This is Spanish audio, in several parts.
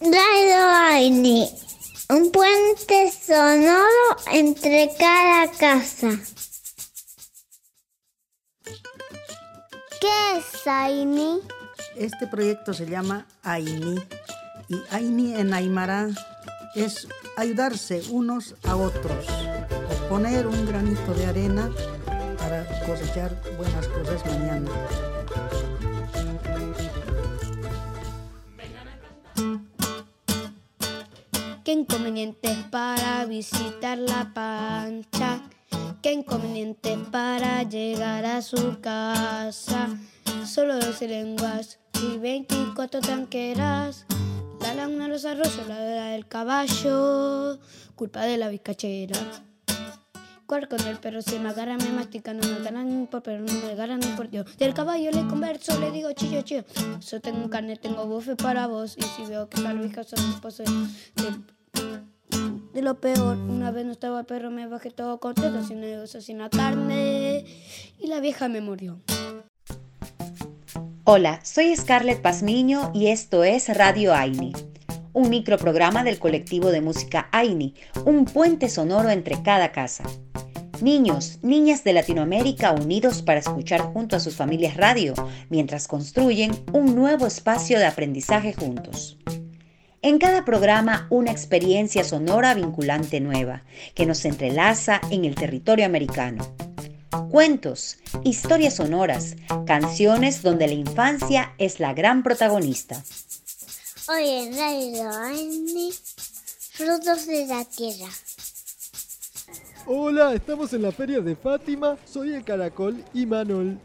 Aini, un puente sonoro entre cada casa. ¿Qué es Aini? Este proyecto se llama Aini y Aini en Aymara es ayudarse unos a otros, poner un granito de arena para cosechar buenas cosas mañana. Inconvenientes para visitar la pancha. Qué inconvenientes para llegar a su casa. Solo 12 lenguas y 24 tanqueras. La laguna, los arroyos, la del caballo. Culpa de la bizcachera. Cuar con el perro se me agarra, me mastica, no me ganan por pero no me agarran por Dios. Del caballo le converso, le digo chillo, chillo. Yo tengo un carnet, tengo bufe para vos. Y si veo que la hija son esposo de, lo peor, una vez no estaba el perro, me bajé todo contento, sin negocio, sin la carne. Y la vieja me murió. Hola, soy Scarlett Pazmiño y esto es Radio Aini, un microprograma del colectivo de música Aini, un puente sonoro entre cada casa. Niños, niñas de Latinoamérica unidos para escuchar junto a sus familias radio mientras construyen un nuevo espacio de aprendizaje juntos. En cada programa una experiencia sonora vinculante nueva que nos entrelaza en el territorio americano. Cuentos, historias sonoras, canciones donde la infancia es la gran protagonista. Hoy en Radio Aini, frutos de la tierra. Hola, estamos en la feria de Fátima, soy el Caracol y Manol.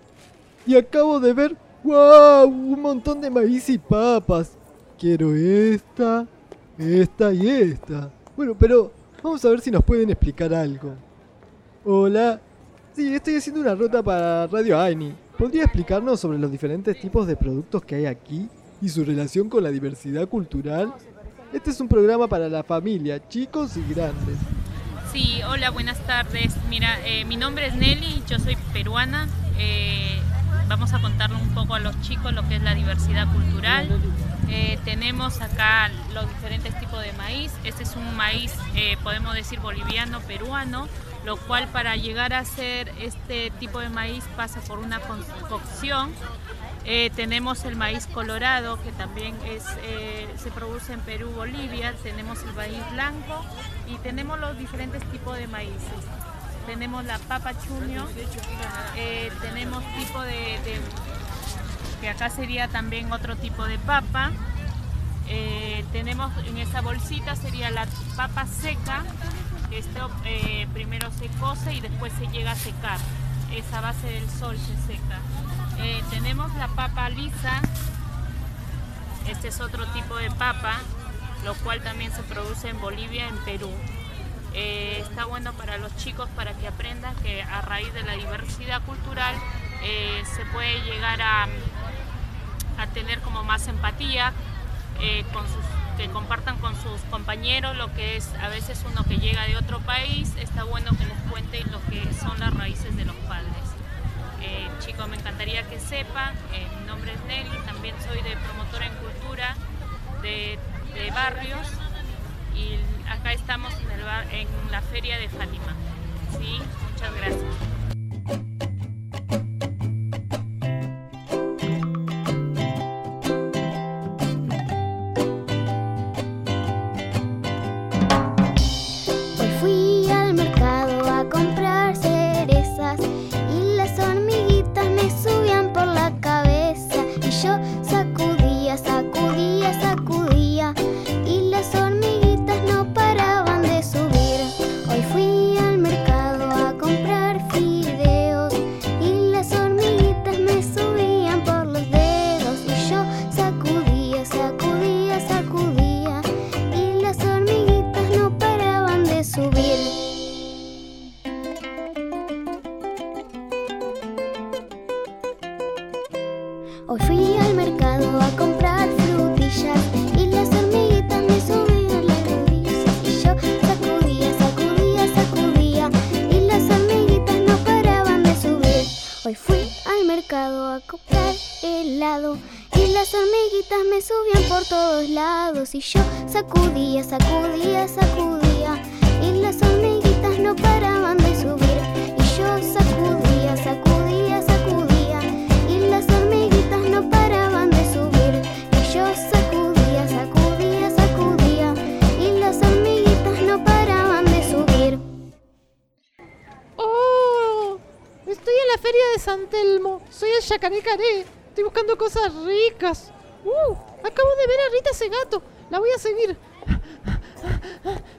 Y acabo de ver, wow, un montón de maíz y papas. Quiero esta, esta y esta. Bueno, pero vamos a ver si nos pueden explicar algo. Hola, sí, estoy haciendo una ruta para Radio Aini. ¿Podría explicarnos sobre los diferentes tipos de productos que hay aquí y su relación con la diversidad cultural? Este es un programa para la familia, chicos y grandes. Sí, hola, buenas tardes. Mira, eh, mi nombre es Nelly, yo soy peruana. Eh, vamos a contarle un poco a los chicos lo que es la diversidad cultural. Eh, tenemos acá los diferentes tipos de maíz. Este es un maíz, podemos decir, boliviano, peruano, lo cual para llegar a ser este tipo de maíz pasa por una cocción eh, tenemos el maíz colorado, que también es, eh, se produce en Perú, Bolivia. Tenemos el maíz blanco y tenemos los diferentes tipos de maíces. Tenemos la papa chuño, eh, tenemos tipo de, que acá sería también otro tipo de papa. tenemos en esa bolsita sería la papa seca, esto primero se cose y después se llega a secar. Esa base del sol se seca. Eh, tenemos la papa lisa, este es otro tipo de papa, lo cual también se produce en Bolivia, en Perú. Eh, está bueno para los chicos para que aprendan que a raíz de la diversidad cultural eh, se puede llegar a, a, tener como más empatía, sus, que compartan con sus compañeros lo que es a veces uno que llega de otro país, está bueno que les cuenten lo que son las raíces de los padres. Eh, chicos, me encantaría que sepan, eh, mi nombre es Nelly, también soy de promotora en cultura de, barrios y acá estamos en, el en la feria de Fátima. ¿sí? Muchas gracias. Hoy fui al mercado a comprar frutillas y las hormiguitas me subían las rodillas y yo sacudía, sacudía, sacudía y las hormiguitas no paraban de subir. Hoy fui al mercado a comprar helado y las hormiguitas me subían por todos lados y yo sacudía, sacudía, sacudía San Telmo. Soy el Yacaré Caré. Estoy buscando cosas ricas. ¡Uh! Acabo de ver a Rita Segato. La voy a seguir.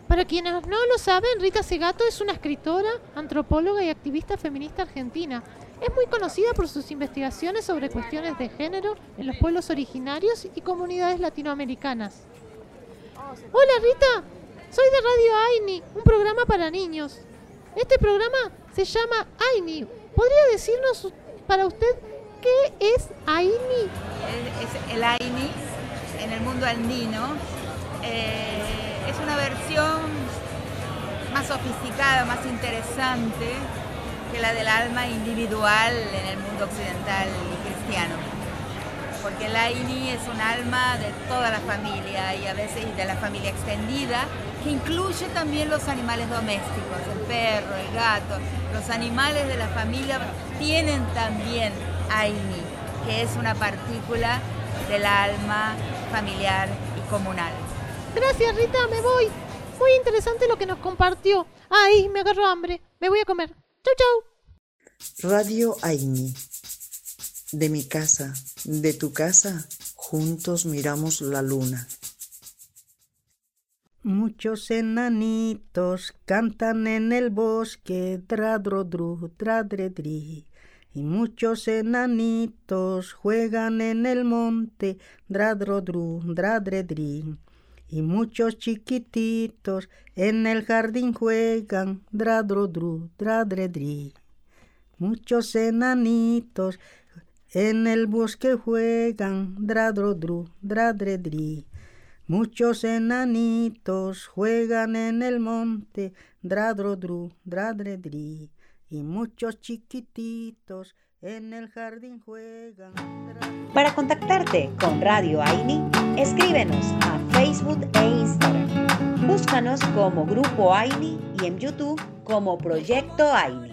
Para quienes no lo saben, Rita Segato es una escritora, antropóloga y activista feminista argentina. Es muy conocida por sus investigaciones sobre cuestiones de género en los pueblos originarios y comunidades latinoamericanas. Hola Rita, soy de Radio AINI, un programa para niños. Este programa se llama AINI. ¿Podría decirnos para usted qué es AINI? Es el AINI en el mundo andino. Eh, es una versión más sofisticada, más interesante que la del alma individual en el mundo occidental y cristiano. Porque el AINI es un alma de toda la familia y a veces de la familia extendida, que incluye también los animales domésticos, el perro, el gato. Los animales de la familia tienen también AINI, que es una partícula del alma familiar y comunal. Gracias Rita, me voy. Muy interesante lo que nos compartió. Ay, me agarro hambre. Me voy a comer. Chau, chau. Radio Aini. De mi casa, de tu casa, juntos miramos la luna. Muchos enanitos cantan en el bosque, dradrodru, dradredri. Y muchos enanitos juegan en el monte, dradrodru, dradredri. Y muchos chiquititos en el jardín juegan, dradrodru, dradredri. Muchos enanitos en el bosque juegan, dradrodru, dradredri. Muchos enanitos juegan en el monte, dradrodru, dradredri. Y muchos chiquititos en el jardín juegan. Para contactarte con Radio Aini, escríbenos a Facebook e Instagram. Búscanos como Grupo Aini y en YouTube como Proyecto Aini.